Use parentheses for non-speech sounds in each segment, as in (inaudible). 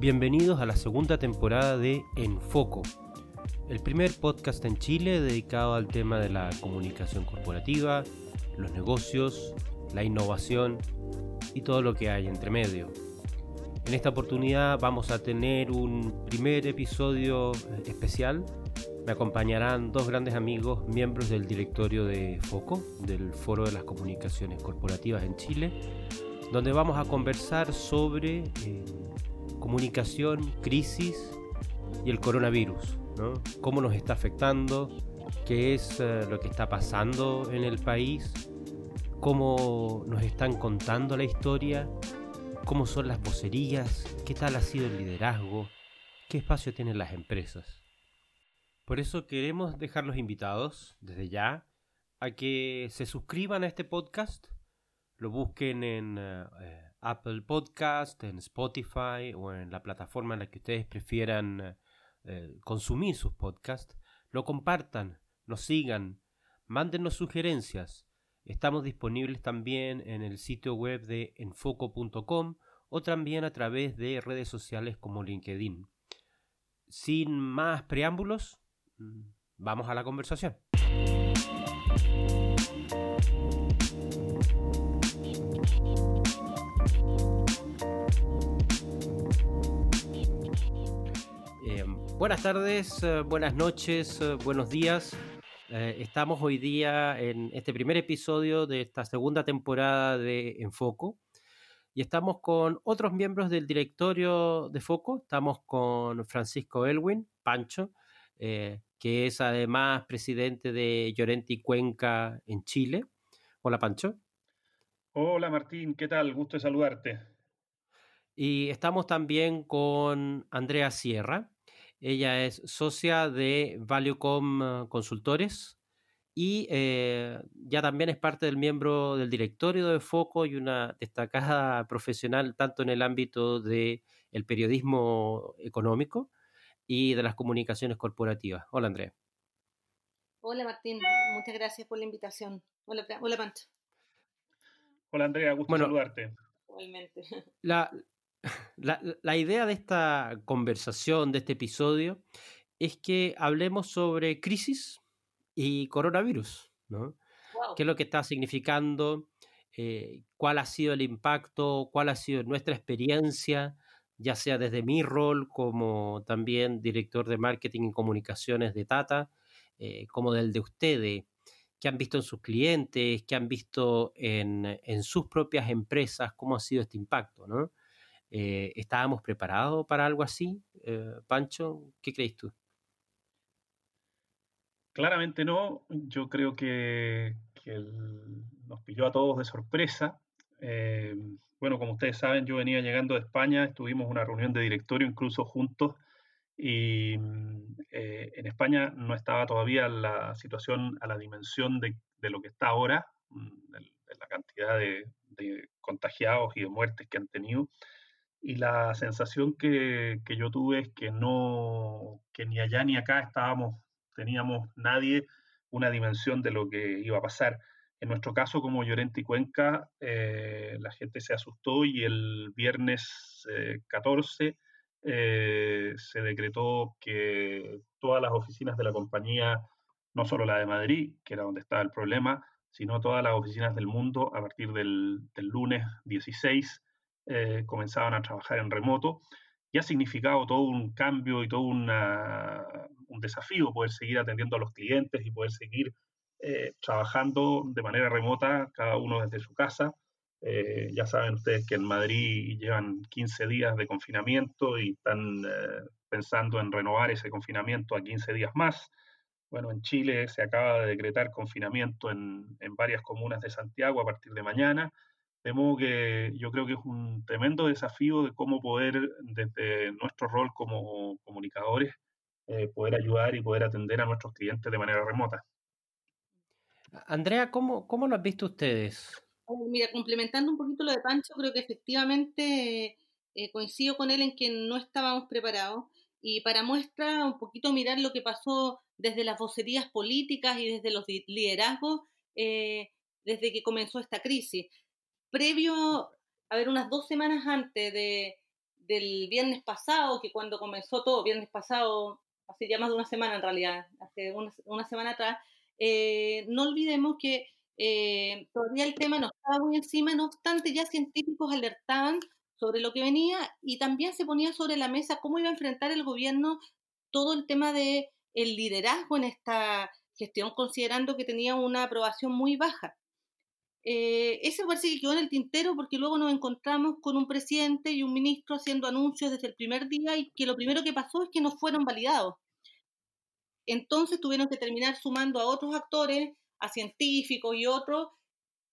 Bienvenidos a la segunda temporada de Enfoco, el primer podcast en Chile dedicado al tema de la comunicación corporativa, los negocios, la innovación y todo lo que hay entre medio. En esta oportunidad vamos a tener un primer episodio especial. Me acompañarán dos grandes amigos, miembros del directorio de FOCO, del Foro de las Comunicaciones Corporativas en Chile, donde vamos a conversar sobre eh, comunicación, crisis y el coronavirus, cómo nos está afectando, qué es eh, lo que está pasando en el país, cómo nos están contando la historia, cómo son las vocerías, qué tal ha sido el liderazgo, qué espacio tienen las empresas. Por eso queremos dejar los invitados desde ya a que se suscriban a este podcast, lo busquen en eh, eh, Apple Podcast, en Spotify o en la plataforma en la que ustedes prefieran eh, consumir sus podcasts, lo compartan, nos sigan, mándenos sugerencias. Estamos disponibles también en el sitio web de enfoco.com o también a través de redes sociales como LinkedIn. Sin más preámbulos, mm, vamos a la conversación. Buenas tardes, eh, buenas noches, eh, buenos días. Eh, estamos hoy día en este primer episodio de esta segunda temporada de Enfoco y estamos con otros miembros del directorio de Foco. Estamos con Francisco Elwin, Pancho, que es además presidente de Llorenti Cuenca en Chile. Hola, Pancho. Hola, Martín, ¿qué tal? Gusto de saludarte. Y estamos también con Andrea Sierra. Ella es socia de Valuecom eh, Consultores y eh, ya también es parte del miembro del directorio de Foco y una destacada profesional tanto en el ámbito del el periodismo económico y de las comunicaciones corporativas. Hola, Andrea. Hola, Martín. Muchas gracias por la invitación. Hola, hola Pancho. Hola, Andrea. Gusto saludarte. Igualmente. La, la, idea de esta conversación, de este episodio, es que hablemos sobre crisis y coronavirus, ¿no? ¿Qué es lo que está significando? Eh, ¿Cuál ha sido el impacto? ¿Cuál ha sido nuestra experiencia? Ya sea desde mi rol como también director de marketing y comunicaciones de Tata, eh, como del de ustedes, que han visto en sus clientes, que han visto en, en sus propias empresas, cómo ha sido este impacto, ¿no? Eh, ¿Estábamos preparados para algo así? Eh, Pancho, ¿qué crees tú? Claramente no. Yo creo que, nos pilló a todos de sorpresa. Eh, bueno, como ustedes saben, yo venía llegando de España, estuvimos una reunión de directorio incluso juntos y en España no estaba todavía la situación a la dimensión de, lo que está ahora, mm, de, la cantidad de, de, contagiados y de muertes que han tenido y la sensación que, que, yo tuve es que no, que ni allá ni acá estábamos, teníamos nadie una dimensión de lo que iba a pasar. En nuestro caso, como Llorente y Cuenca, eh, la gente se asustó y el viernes 14 eh, eh, se decretó que todas las oficinas de la compañía, no solo la de Madrid, que era donde estaba el problema, sino todas las oficinas del mundo, a partir del, del lunes 16, eh, comenzaban a trabajar en remoto y ha significado todo un cambio y todo una, un desafío poder seguir atendiendo a los clientes y poder seguir eh, trabajando de manera remota, cada uno desde su casa. Eh, ya saben ustedes que en Madrid llevan 15 días de confinamiento y están pensando en renovar ese confinamiento a 15 días más. Bueno, en Chile se acaba de decretar confinamiento en, en varias comunas de Santiago a partir de mañana. De modo que yo creo que es un tremendo desafío de cómo poder, desde nuestro rol como comunicadores, eh, poder ayudar y poder atender a nuestros clientes de manera remota. Andrea, ¿cómo, cómo lo han visto ustedes? Mira, complementando un poquito lo de Pancho, creo que efectivamente eh, coincido con él en que no estábamos preparados. Y para muestra, un poquito mirar lo que pasó desde las vocerías políticas y desde los liderazgos eh, desde que comenzó esta crisis previo, a ver, unas dos semanas antes de, del viernes pasado, que cuando comenzó todo, viernes pasado, hace ya más de una semana en realidad, hace una, semana atrás, eh, no olvidemos que eh, todavía el tema no estaba muy encima, no obstante ya científicos alertaban sobre lo que venía y también se ponía sobre la mesa cómo iba a enfrentar el gobierno todo el tema de el liderazgo en esta gestión, considerando que tenía una aprobación muy baja. Eh, ese parece que quedó en el tintero porque luego nos encontramos con un presidente y un ministro haciendo anuncios desde el primer día y que lo primero que pasó es que no fueron validados. Entonces tuvieron que terminar sumando a otros actores, a científicos y otros,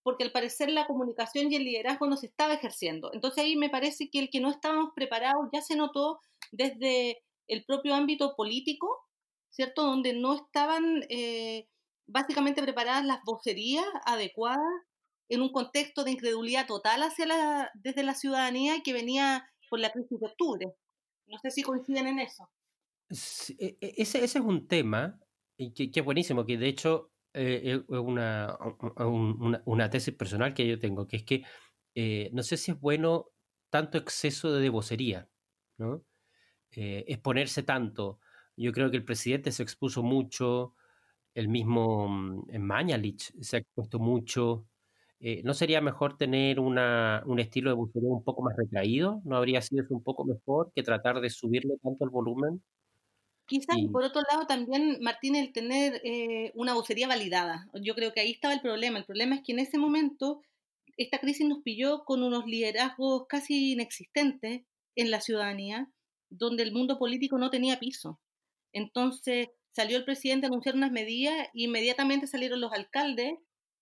porque al parecer la comunicación y el liderazgo no se estaba ejerciendo. Entonces ahí me parece que el que no estábamos preparados ya se notó desde el propio ámbito político, ¿cierto? Donde no estaban eh, básicamente preparadas las vocerías adecuadas en un contexto de incredulidad total hacia la, desde la ciudadanía que venía por la crisis de octubre. No sé si coinciden en eso. E, e, ese, es un tema que, es buenísimo, que de hecho eh, es una, una, tesis personal que yo tengo, que es que eh, no sé si es bueno tanto exceso de vocería, ¿no? Eh, exponerse tanto. Yo creo que el presidente se expuso mucho, el mismo mm, Mañalich se ha expuesto mucho. Eh, ¿No sería mejor tener una, un estilo de vocería un poco más retraído? ¿No habría sido eso un poco mejor que tratar de subirle tanto el volumen? Quizás, por otro lado, también, Martín, el tener eh, una vocería validada. Yo creo que ahí estaba el problema. El problema es que en ese momento esta crisis nos pilló con unos liderazgos casi inexistentes en la ciudadanía, donde el mundo político no tenía piso. Entonces salió el presidente a anunciar unas medidas e inmediatamente salieron los alcaldes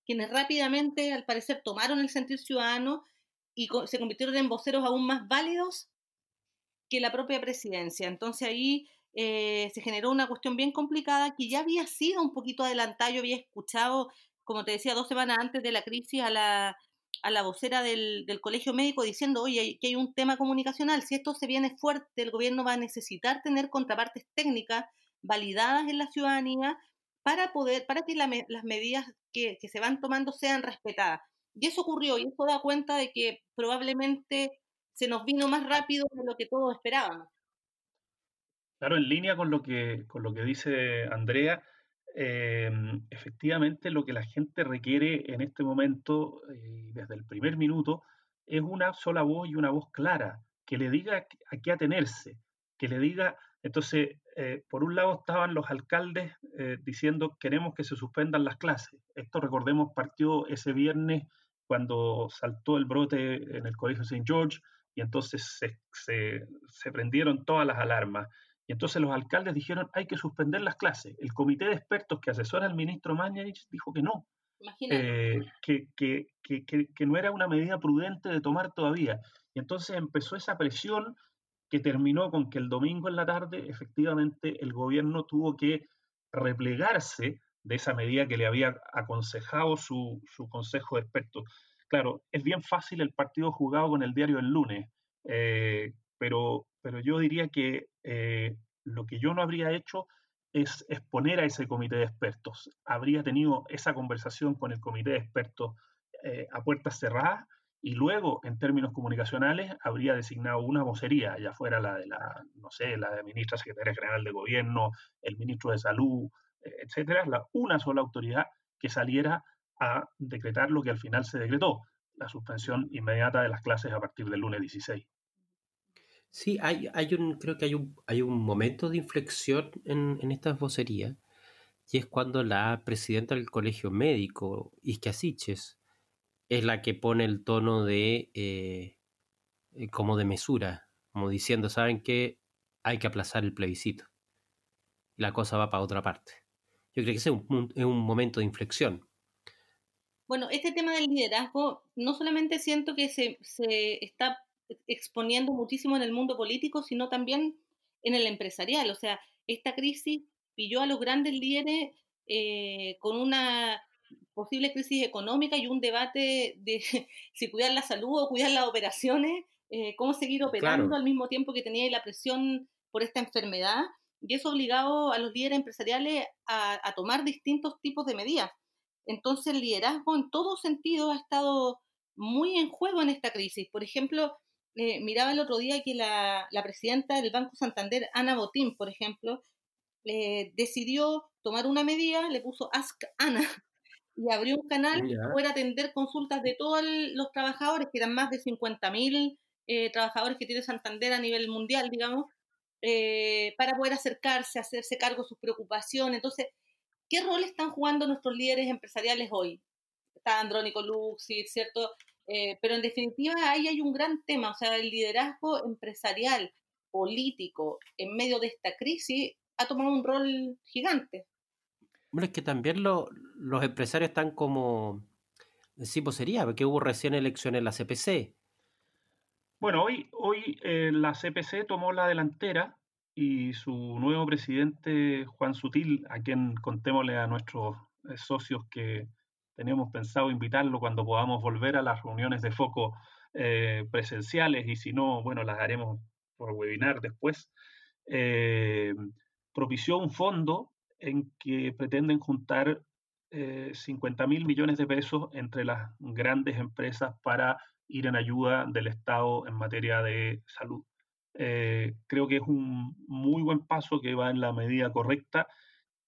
quienes rápidamente, al parecer, tomaron el sentir ciudadano y se convirtieron en voceros aún más válidos que la propia presidencia. Entonces ahí eh, se generó una cuestión bien complicada que ya había sido un poquito adelantada. Yo había escuchado, como te decía, dos semanas antes de la crisis a la, a la vocera del, del colegio médico diciendo, oye, que hay un tema comunicacional. Si esto se viene fuerte, el gobierno va a necesitar tener contrapartes técnicas validadas en la ciudadanía para poder, para que las medidas que, se van tomando sean respetadas. Y eso ocurrió, y eso da cuenta de que probablemente se nos vino más rápido de lo que todos esperábamos. Claro, en línea con lo que, con lo que dice Andrea, em, efectivamente lo que la gente requiere en este momento, eh, desde el primer minuto, es una sola voz y una voz clara, que le diga a qué atenerse, que le diga entonces, eh, por un lado estaban los alcaldes eh, diciendo queremos que se suspendan las clases. Esto, recordemos, partió ese viernes cuando saltó el brote en el Colegio St. George y entonces se, prendieron todas las alarmas. Y entonces los alcaldes dijeron hay que suspender las clases. El comité de expertos que asesora al ministro Mañarich dijo que no, eh, que, que, que, que, no era una medida prudente de tomar todavía. Y entonces empezó esa presión que terminó con que el domingo en la tarde efectivamente el gobierno tuvo que replegarse de esa medida que le había aconsejado su, consejo de expertos. Claro, es bien fácil el partido jugado con el diario el lunes, eh, pero, pero yo diría que eh, lo que yo no habría hecho es exponer a ese comité de expertos. Habría tenido esa conversación con el comité de expertos eh, a puertas cerradas y luego, en términos comunicacionales, habría designado una vocería, ya fuera la de la, no sé, la de ministra secretaria general de gobierno, el ministro de salud, eh, etcétera, la, una sola autoridad que saliera a decretar lo que al final se decretó, la suspensión inmediata de las clases a partir del lunes 16. Sí, hay, hay un, creo que hay un, hay un momento de inflexión en, en estas vocerías, y es cuando la presidenta del colegio médico, Isque Asiches, es la que pone el tono de eh, eh, como de mesura, como diciendo, ¿saben qué? Hay que aplazar el plebiscito. La cosa va para otra parte. Yo creo que ese es un, es un momento de inflexión. Bueno, este tema del liderazgo, no solamente siento que se, se está exponiendo muchísimo en el mundo político, sino también en el empresarial. O sea, esta crisis pilló a los grandes líderes eh, con una posible crisis económica y un debate de (laughs) si cuidar la salud o cuidar las operaciones, eh, cómo seguir operando al mismo tiempo que tenía la presión por esta enfermedad. Y eso obligado a los líderes empresariales a, tomar distintos tipos de medidas. Entonces el liderazgo en todo sentido ha estado muy en juego en esta crisis. Por ejemplo, eh, miraba el otro día que la, la, presidenta del Banco Santander, Ana Botín, por ejemplo, eh, decidió tomar una medida, le puso Ask Ana y abrió un canal para poder atender consultas de todos los trabajadores, que eran más de 50.000 eh, trabajadores que tiene Santander a nivel mundial, digamos, eh, para poder acercarse, hacerse cargo de sus preocupaciones. Entonces, ¿qué rol están jugando nuestros líderes empresariales hoy? Está Andrónico Luxi, ¿cierto? Eh, pero en definitiva ahí hay un gran tema, o sea, el liderazgo empresarial, político, en medio de esta crisis, ha tomado un rol gigante. Bueno, es que también los empresarios están como, sí, pues sería, porque hubo recién elecciones en la CPC. Bueno, hoy, hoy eh, la CPC tomó la delantera y su nuevo presidente, Juan Sutil, a quien contémosle a nuestros eh, socios que tenemos pensado invitarlo cuando podamos volver a las reuniones de foco eh, presenciales y si no, bueno, las haremos por webinar después, propició un fondo en que pretenden juntar 50 mil millones de pesos entre las grandes empresas para ir en ayuda del Estado en materia de salud. Eh, creo que es un muy buen paso que va en la medida correcta,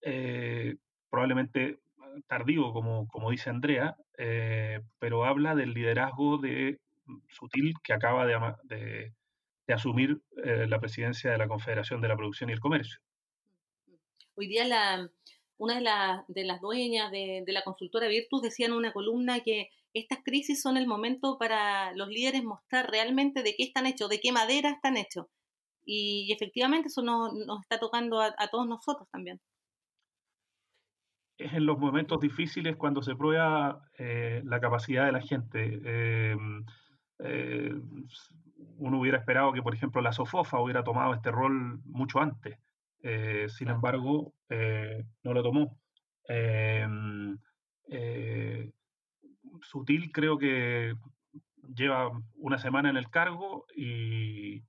eh, probablemente tardío, como, como dice Andrea, eh, pero habla del liderazgo de Sutil que acaba de, de asumir la presidencia de la Confederación de la Producción y el Comercio. Hoy día la, una de, las dueñas de, la consultora Virtus decía en una columna que estas crisis son el momento para los líderes mostrar realmente de qué están hechos, de qué madera están hechos. Y, efectivamente eso nos, está tocando a, todos nosotros también. Es en los momentos difíciles cuando se prueba eh, la capacidad de la gente. Eh, eh, uno hubiera esperado que, por ejemplo, la SOFOFA hubiera tomado este rol mucho antes. Eh, sin embargo, eh, no lo tomó. Em, eh, Sutil creo que lleva una semana en el cargo y,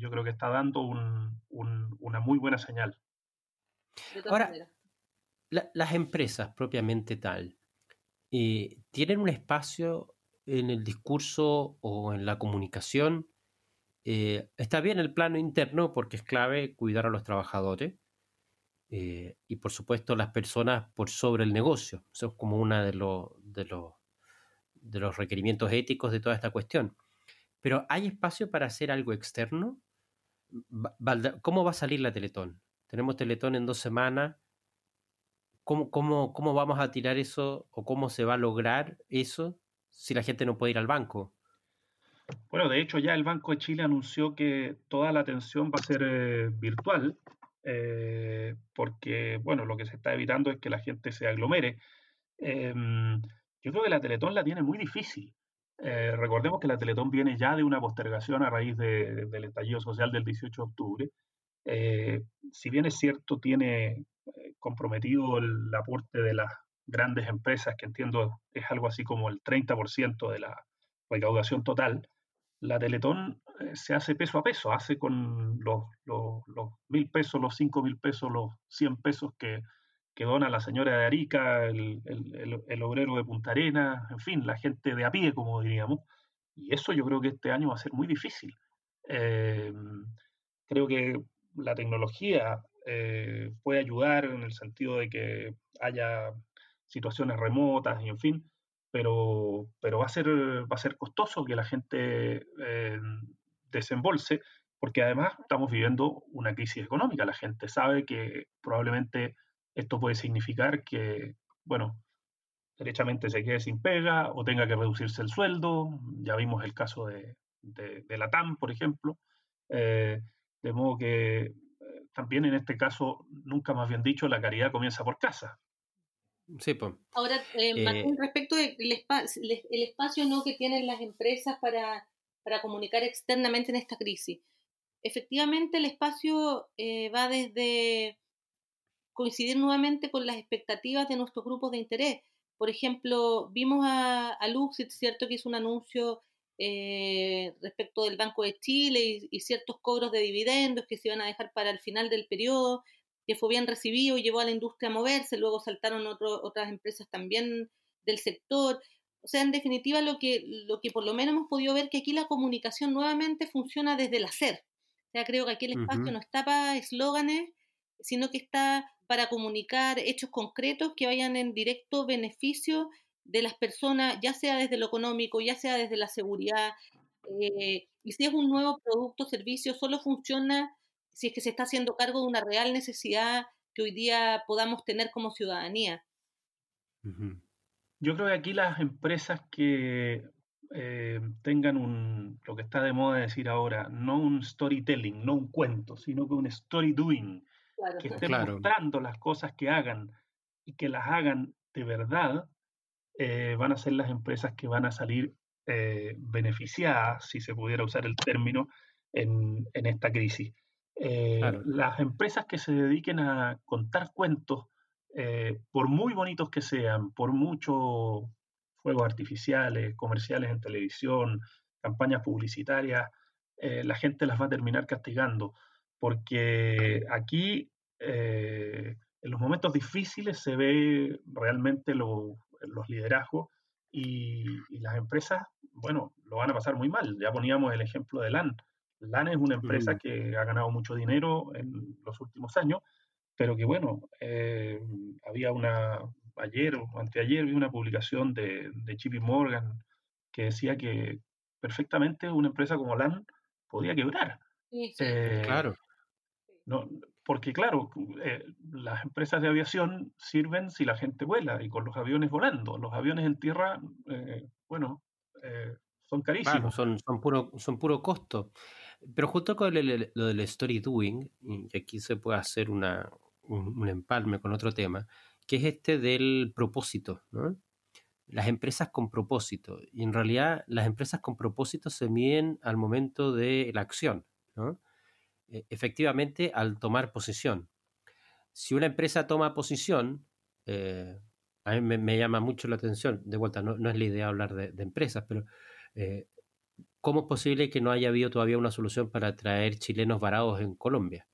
yo creo que está dando una muy buena señal. Ahora, las empresas propiamente tal, ¿tienen un espacio en el discurso o en la comunicación eh, está bien el plano interno porque es clave cuidar a los trabajadores eh, y por supuesto las personas por sobre el negocio. Eso es como uno de, los, de, los, de los requerimientos éticos de toda esta cuestión. Pero ¿hay espacio para hacer algo externo? ¿Cómo va a salir la Teletón? Tenemos Teletón en dos semanas. ¿Cómo, cómo, cómo vamos a tirar eso o cómo se va a lograr eso si la gente no puede ir al banco? Bueno, de hecho ya el Banco de Chile anunció que toda la atención va a ser eh, virtual, eh, porque, bueno, lo que se está evitando es que la gente se aglomere. Em, yo creo que la Teletón la tiene muy difícil. Eh, recordemos que la Teletón viene ya de una postergación a raíz del estallido social del 18 de octubre. si bien es cierto, tiene comprometido el aporte de las grandes empresas, que entiendo es algo así como el 30% de la recaudación total, la Teletón eh, se hace peso a peso, hace con los, mil pesos, los cinco mil pesos, los cien pesos que, que dona la señora de Arica, el, el, obrero de Punta Arena, en fin, la gente de a pie, como diríamos. Y eso yo creo que este año va a ser muy difícil. Eh, creo que la tecnología eh, puede ayudar en el sentido de que haya situaciones remotas y en fin, pero, pero va, a ser, va a ser costoso que la gente eh, desembolse, porque además estamos viviendo una crisis económica. La gente sabe que probablemente esto puede significar que, bueno, derechamente se quede sin pega o tenga que reducirse el sueldo. Ya vimos el caso de, de, la TAM, por ejemplo. Eh, de modo que eh, también en este caso, nunca más bien dicho, la caridad comienza por casa. Ahora, eh, eh respecto del el espacio ¿no? que tienen las empresas para, para, comunicar externamente en esta crisis. Efectivamente, el espacio eh, va desde coincidir nuevamente con las expectativas de nuestros grupos de interés. Por ejemplo, vimos a, a Luxit, ¿cierto?, que hizo un anuncio eh, respecto del Banco de Chile y, y, ciertos cobros de dividendos que se iban a dejar para el final del periodo que fue bien recibido y llevó a la industria a moverse, luego saltaron otras empresas también del sector. O sea, en definitiva, lo que, lo que por lo menos hemos podido ver que aquí la comunicación nuevamente funciona desde el hacer. O sea, creo que aquí el espacio no está para eslóganes, sino que está para comunicar hechos concretos que vayan en directo beneficio de las personas, ya sea desde lo económico, ya sea desde la seguridad. Eh, y si es un nuevo producto o servicio, solo funciona si es que se está haciendo cargo de una real necesidad que hoy día podamos tener como ciudadanía. Yo creo que aquí las empresas que eh, tengan un, lo que está de moda decir ahora, no un storytelling, no un cuento, sino que un story doing, que (laughs) estén mostrando las cosas que hagan y que las hagan de verdad, eh, van a ser las empresas que van a salir eh, beneficiadas, si se pudiera usar el término, en, en esta crisis. Las empresas que se dediquen a contar cuentos, por muy bonitos que sean, por mucho fuegos artificiales, comerciales en televisión, campañas publicitarias, eh, la gente las va a terminar castigando, porque aquí eh, en los momentos difíciles se ve realmente los liderazgos y, las empresas, bueno, lo van a pasar muy mal. Ya poníamos el ejemplo de LAN. LAN es una empresa que ha ganado mucho dinero en los últimos años, pero que bueno, eh, había una, ayer o anteayer vi una publicación de, de Morgan que decía que perfectamente una empresa como LAN podía quebrar. Eh, claro. No, porque claro, eh, las empresas de aviación sirven si la gente vuela y con los aviones volando. Los aviones en tierra, eh, bueno, son carísimos. son, son, puro, son puro costo. Pero justo con lo del story doing, y aquí se puede hacer una, un empalme con otro tema, que es este del propósito, ¿no? Las empresas con propósito. Y en realidad las empresas con propósito se miden al momento de la acción, ¿no? E, efectivamente, al tomar posición. Si una empresa toma posición, eh, a mí me, llama mucho la atención, de vuelta, no, es la idea hablar de, empresas, pero eh, ¿cómo es posible que no haya habido todavía una solución para traer chilenos varados en Colombia?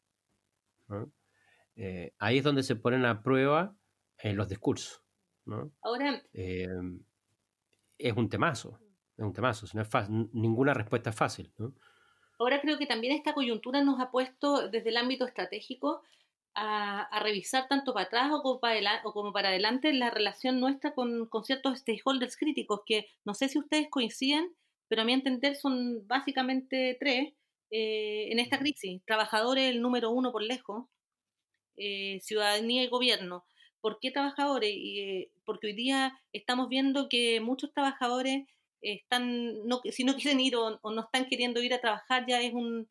Eh, ahí es donde se ponen a prueba en los discursos. ¿no? Ahora. Em, es un temazo, es un temazo, no es fácil, ninguna respuesta es fácil. ¿no? Ahora creo que también esta coyuntura nos ha puesto desde el ámbito estratégico a, revisar tanto para atrás o como para, o como para adelante la relación nuestra con, con, ciertos stakeholders críticos, que no sé si ustedes coinciden, pero a mi entender son básicamente tres eh, en esta crisis. Trabajadores, el número uno por lejos, eh, ciudadanía y gobierno. ¿Por qué trabajadores? Eh, porque hoy día estamos viendo que muchos trabajadores están, no, si no quieren ir o, no están queriendo ir a trabajar, ya es un,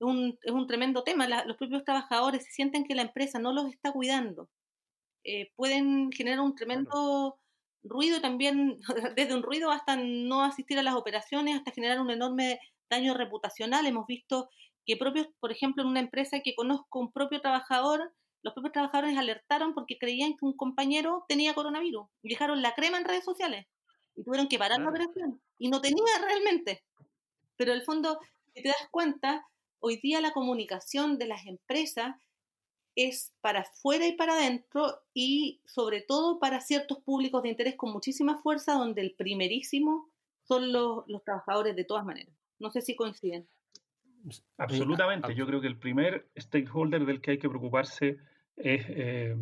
un, es un tremendo tema. los propios trabajadores sienten que la empresa no los está cuidando. Eh, pueden generar un tremendo ruido también, (laughs) desde un ruido hasta no asistir a las operaciones, hasta generar un enorme daño reputacional. Hemos visto que propios, por ejemplo, en una empresa que conozco un propio trabajador, los propios trabajadores alertaron porque creían que un compañero tenía coronavirus y dejaron la crema en redes sociales y tuvieron que parar la operación y no tenía realmente. Pero en el fondo, si te das cuenta, hoy día la comunicación de las empresas es para afuera y para adentro y sobre todo para ciertos públicos de interés con muchísima fuerza donde el primerísimo son los, los trabajadores de todas maneras. No sé si coinciden. Absolutamente. Yo creo que el primer stakeholder del que hay que preocuparse es eh,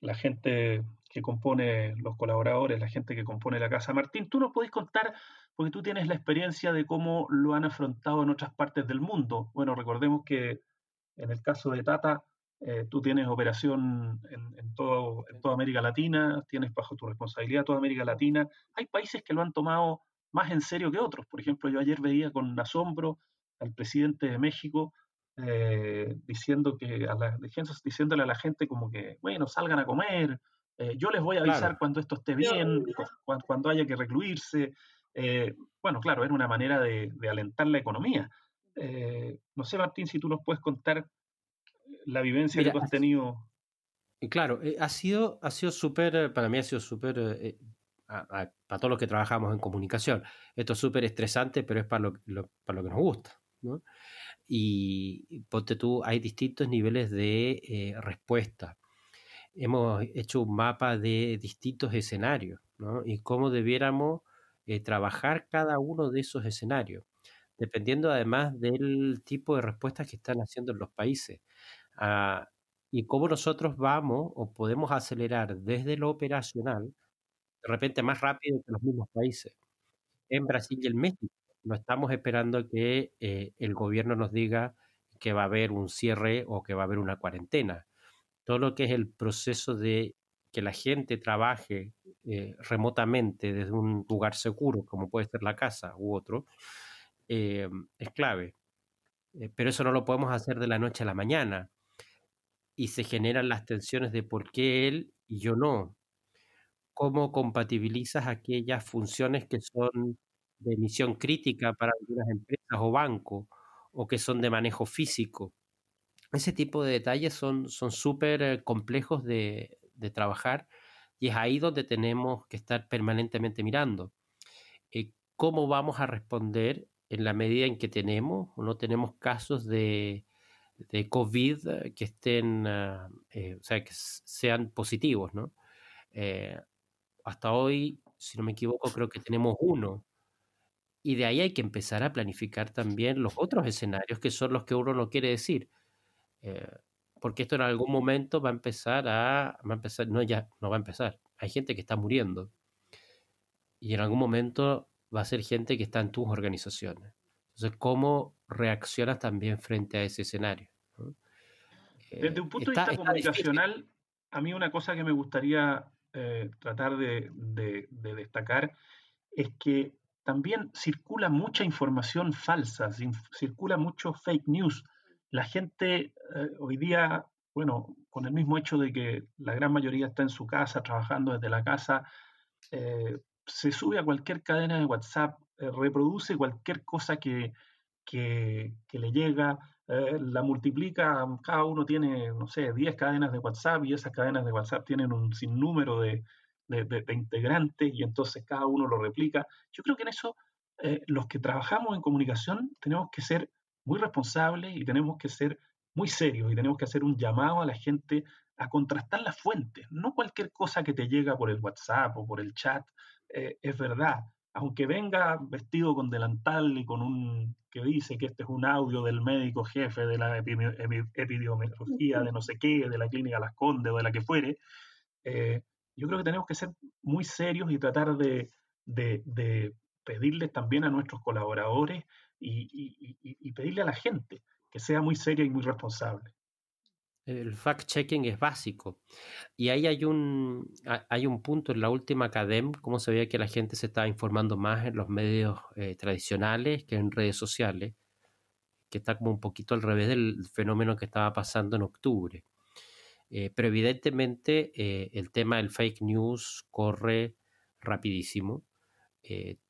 la gente que compone los colaboradores, la gente que compone la casa. Martín, tú nos podés contar, porque tú tienes la experiencia de cómo lo han afrontado en otras partes del mundo. Bueno, recordemos que en el caso de Tata, eh, tú tienes operación en, todo, en toda América Latina, tienes bajo tu responsabilidad toda América Latina. Hay países que lo han tomado más en serio que otros. Por ejemplo, yo ayer veía con asombro al presidente de México eh, diciendo que a la, diciéndole a la gente como que, bueno, salgan a comer, eh, yo les voy a avisar cuando esto esté bien, cuando, haya que recluirse. Eh, bueno, claro, era una manera de, alentar la economía. no sé, Martín, si tú nos puedes contar la vivencia que tú has tenido. Claro, ha sido ha sido súper, para mí ha sido súper, para todos los que trabajamos en comunicación, esto es súper estresante, pero es para lo, para lo que nos gusta. ¿no? y ponte tú, hay distintos niveles de eh, respuesta. Hemos hecho un mapa de distintos escenarios ¿no? y cómo debiéramos eh, trabajar cada uno de esos escenarios, dependiendo además del tipo de respuestas que están haciendo en los países. Ah, y cómo nosotros vamos o podemos acelerar desde lo operacional, de repente más rápido que los mismos países. En Brasil y en México, no estamos esperando que eh, el gobierno nos diga que va a haber un cierre o que va a haber una cuarentena. Todo lo que es el proceso de que la gente trabaje eh, remotamente desde un lugar seguro, como puede ser la casa u otro, eh, es clave. pero eso no lo podemos hacer de la noche a la mañana y se generan las tensiones de por qué él y yo no. ¿Cómo compatibilizas aquellas funciones que son de misión crítica para algunas empresas o bancos o que son de manejo físico? Ese tipo de detalles son súper eh, complejos de, de, trabajar y es ahí donde tenemos que estar permanentemente mirando. Eh, ¿Cómo vamos a responder en la medida en que tenemos o no tenemos casos de, de COVID eh, que estén, ah, eh, o sea, que sean positivos, ¿no? Eh, hasta hoy, si no me equivoco, creo que tenemos uno. Y de ahí hay que empezar a planificar también los otros escenarios que son los que uno no quiere decir. porque esto en algún momento va a empezar a, va a empezar, no ya, no va a empezar. Hay gente que está muriendo. Y en algún momento va a ser gente que está en tus organizaciones. Entonces, ¿cómo reaccionas también frente a ese escenario? Desde un punto de vista comunicacional, a mí una cosa que me gustaría eh, tratar de, destacar es que también circula mucha información falsa, circula mucho fake news. La gente eh, hoy día, bueno, con el mismo hecho de que la gran mayoría está en su casa, trabajando desde la casa, eh, se sube a cualquier cadena de WhatsApp, eh, reproduce cualquier cosa que, que, le llega, eh, la multiplica, cada uno tiene, no sé, 10 cadenas de WhatsApp y esas cadenas de WhatsApp tienen un sinnúmero de, de, integrantes y entonces cada uno lo replica. Yo creo que en eso eh, los que trabajamos en comunicación tenemos que ser muy responsables y tenemos que ser muy serios y tenemos que hacer un llamado a la gente a contrastar las fuentes. No cualquier cosa que te llega por el WhatsApp o por el chat es verdad aunque venga vestido con delantal y con un que dice que este es un audio del médico jefe de la epidemiología de no sé qué, de la clínica Las Condes o de la que fuere, eh, yo creo que tenemos que ser muy serios y tratar de, de, pedirles también a nuestros colaboradores y, y pedirle a la gente que sea muy seria y muy responsable. El fact-checking es básico. Y ahí hay un, hay un punto en la última CADEM, como se veía que la gente se estaba informando más en los medios eh, tradicionales que en redes sociales, que está como un poquito al revés del fenómeno que estaba pasando en octubre. Eh, pero evidentemente eh, el tema del fake news corre rapidísimo.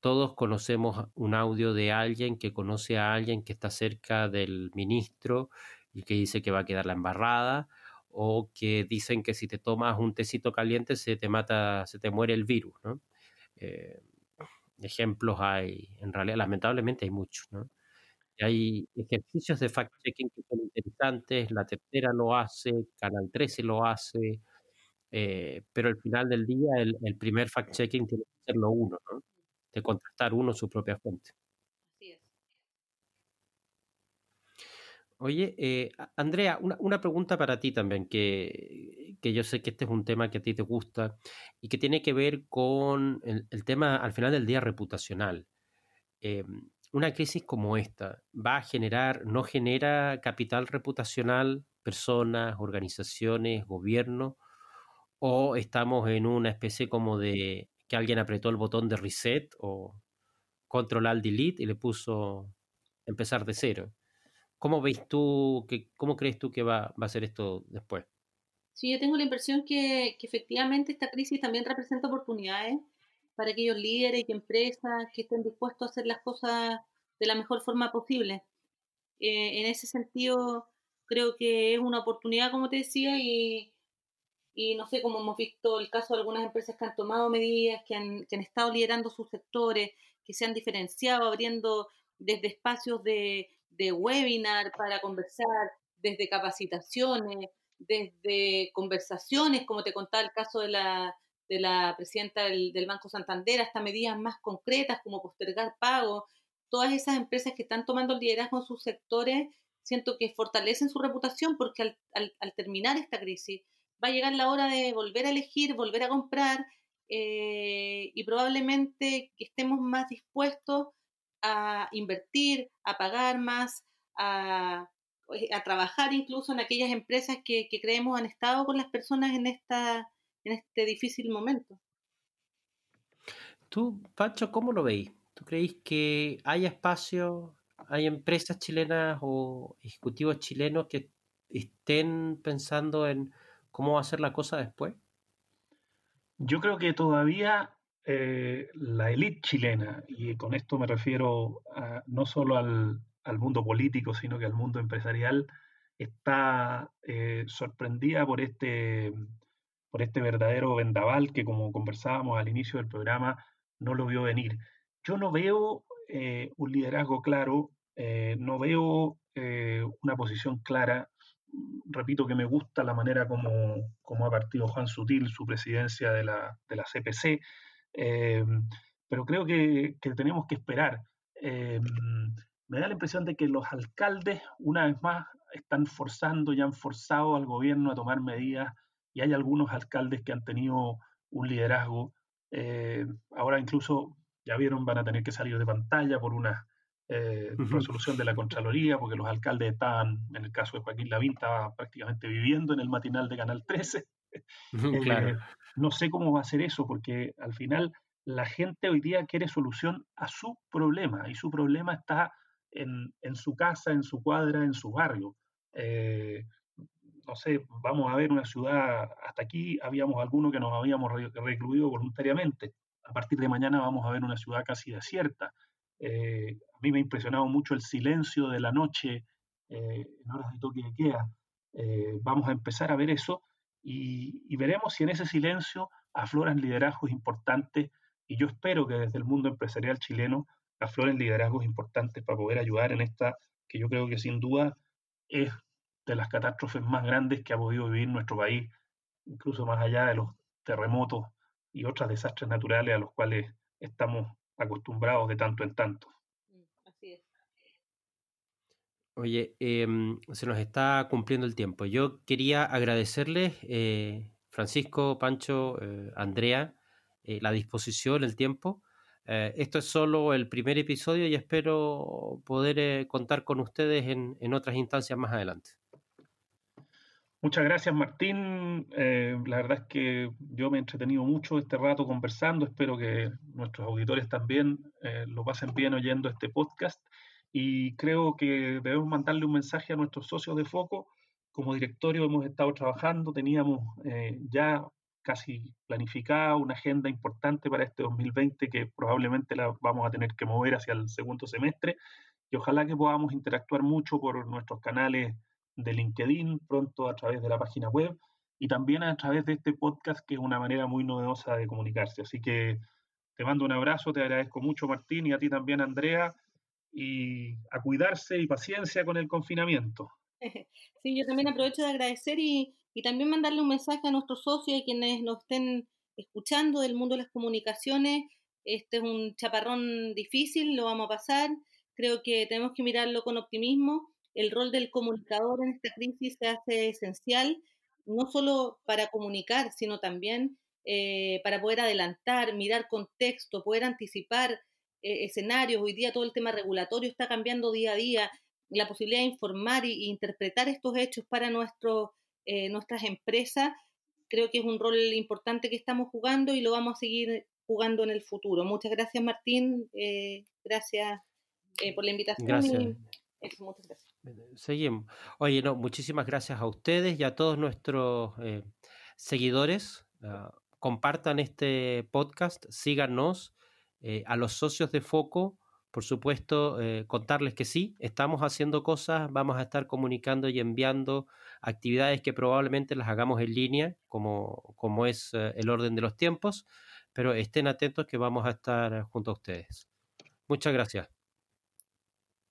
todos conocemos un audio de alguien que conoce a alguien que está cerca del ministro y que dice que va a quedar la embarrada, o que dicen que si te tomas un tecito caliente se te mata, se te muere el virus, ¿no? Eh, ejemplos hay, en realidad lamentablemente hay muchos, ¿no? hay ejercicios de fact-checking que son interesantes, la tercera lo hace, Canal 13 lo hace, eh, pero al final del día el, primer fact-checking tiene que serlo uno, ¿no? De contrastar uno su propia fuente. Oye, eh, Andrea, una, pregunta para ti también, que, yo sé que este es un tema que a ti te gusta y que tiene que ver con el, tema al final del día reputacional. Eh, una crisis como esta va a generar, no genera capital reputacional, personas, organizaciones, gobierno, o estamos en una especie como de que alguien apretó el botón de reset o control al delete y le puso empezar de cero. ¿Cómo veis tú, que, cómo crees tú que va, a ser esto después? Sí, yo tengo la impresión que, efectivamente esta crisis también representa oportunidades para aquellos líderes y empresas que estén dispuestos a hacer las cosas de la mejor forma posible. Eh, en ese sentido, creo que es una oportunidad, como te decía, y, no sé, cómo hemos visto el caso de algunas empresas que han tomado medidas, que han, que han estado liderando sus sectores, que se han diferenciado, abriendo desde espacios de, de webinar para conversar, desde capacitaciones, desde conversaciones, como te contaba el caso de la, de la presidenta del, Banco Santander hasta medidas más concretas como postergar pagos, todas esas empresas que están tomando el liderazgo en sus sectores, siento que fortalecen su reputación porque al, terminar esta crisis va a llegar la hora de volver a elegir, volver a comprar eh, y probablemente estemos más dispuestos a invertir, a pagar más, a, a trabajar incluso en aquellas empresas que, que, creemos han estado con las personas en, esta, en este difícil momento. Tú, Pancho, ¿cómo lo veis? ¿Tú creéis que hay espacio, hay empresas chilenas o ejecutivos chilenos que estén pensando en cómo va a ser la cosa después? Yo creo que todavía eh, la élite chilena, y con esto me refiero no solo al, mundo político, sino que al mundo empresarial, está eh, sorprendida por este, por este verdadero vendaval que, como conversábamos al inicio del programa, no lo vio venir. Yo no veo eh, un liderazgo claro, no veo una posición clara repito que me gusta la manera como, como, ha partido Juan Sutil su presidencia de la, de la CPC, eh, pero creo que, tenemos que esperar. Eh, me da la impresión de que los alcaldes, una vez más, están forzando y han forzado al gobierno a tomar medidas y hay algunos alcaldes que han tenido un liderazgo. Eh, ahora incluso, ya vieron, van a tener que salir de pantalla por una resolución de la Contraloría, porque los alcaldes estaban, en el caso de Joaquín Lavín, estaba prácticamente viviendo en el matinal de Canal 13. (laughs) (laughs) claro. No sé cómo va a ser eso, porque al final la gente hoy día quiere solución a su problema y su problema está en, su casa, en su cuadra, en su barrio. Eh, no sé, vamos a ver una ciudad, hasta aquí habíamos algunos que nos habíamos recluido voluntariamente. A partir de mañana vamos a ver una ciudad casi desierta. Eh, a mí me ha impresionado mucho el silencio de la noche eh, en horas de toque de queda. vamos a empezar a ver eso y, veremos si en ese silencio afloran liderazgos importantes y yo espero que desde el mundo empresarial chileno afloren liderazgos importantes para poder ayudar en esta, que yo creo que sin duda es de las catástrofes más grandes que ha podido vivir nuestro país, incluso más allá de los terremotos y otros desastres naturales a los cuales estamos acostumbrados de tanto en tanto. Oye, em, se nos está cumpliendo el tiempo. Yo quería agradecerles, eh, Francisco, Pancho, eh, Andrea, eh, la disposición, el tiempo. esto es solo el primer episodio y espero poder contar con ustedes en, en, otras instancias más adelante. Muchas gracias, Martín. la verdad es que yo me he entretenido mucho este rato conversando. Espero que nuestros auditores también lo pasen bien oyendo este podcast y creo que debemos mandarle un mensaje a nuestros socios de foco. Como directorio hemos estado trabajando, teníamos eh, ya casi planificada una agenda importante para este 2020 que probablemente la vamos a tener que mover hacia el segundo semestre y ojalá que podamos interactuar mucho por nuestros canales de LinkedIn, pronto a través de la página web y también a través de este podcast que es una manera muy novedosa de comunicarse. Así que te mando un abrazo, te agradezco mucho Martín y a ti también Andrea y a cuidarse y paciencia con el confinamiento. (laughs) Sí, yo también aprovecho de agradecer y, y también mandarle un mensaje a nuestros socios y quienes nos estén escuchando del mundo de las comunicaciones. Este es un chaparrón difícil, lo vamos a pasar. Creo que tenemos que mirarlo con optimismo. El rol del comunicador en esta crisis se hace esencial, no solo para comunicar, sino también eh, para poder adelantar, mirar contexto, poder anticipar eh, escenarios, hoy día todo el tema regulatorio está cambiando día a día, la posibilidad de informar e interpretar estos hechos para nuestro, eh, nuestras empresas, creo que es un rol importante que estamos jugando y lo vamos a seguir jugando en el futuro. Muchas gracias Martín, eh, gracias por la invitación. Gracias. muchas gracias. Seguimos. Oye, no, muchísimas gracias a ustedes y a todos nuestros seguidores. Ah, compartan este podcast, síganos eh, a los socios de Foco, por supuesto, eh, contarles que sí, estamos haciendo cosas, vamos a estar comunicando y enviando actividades que probablemente las hagamos en línea, como, como es eh, el orden de los tiempos, pero estén atentos que vamos a estar junto a ustedes. Muchas gracias.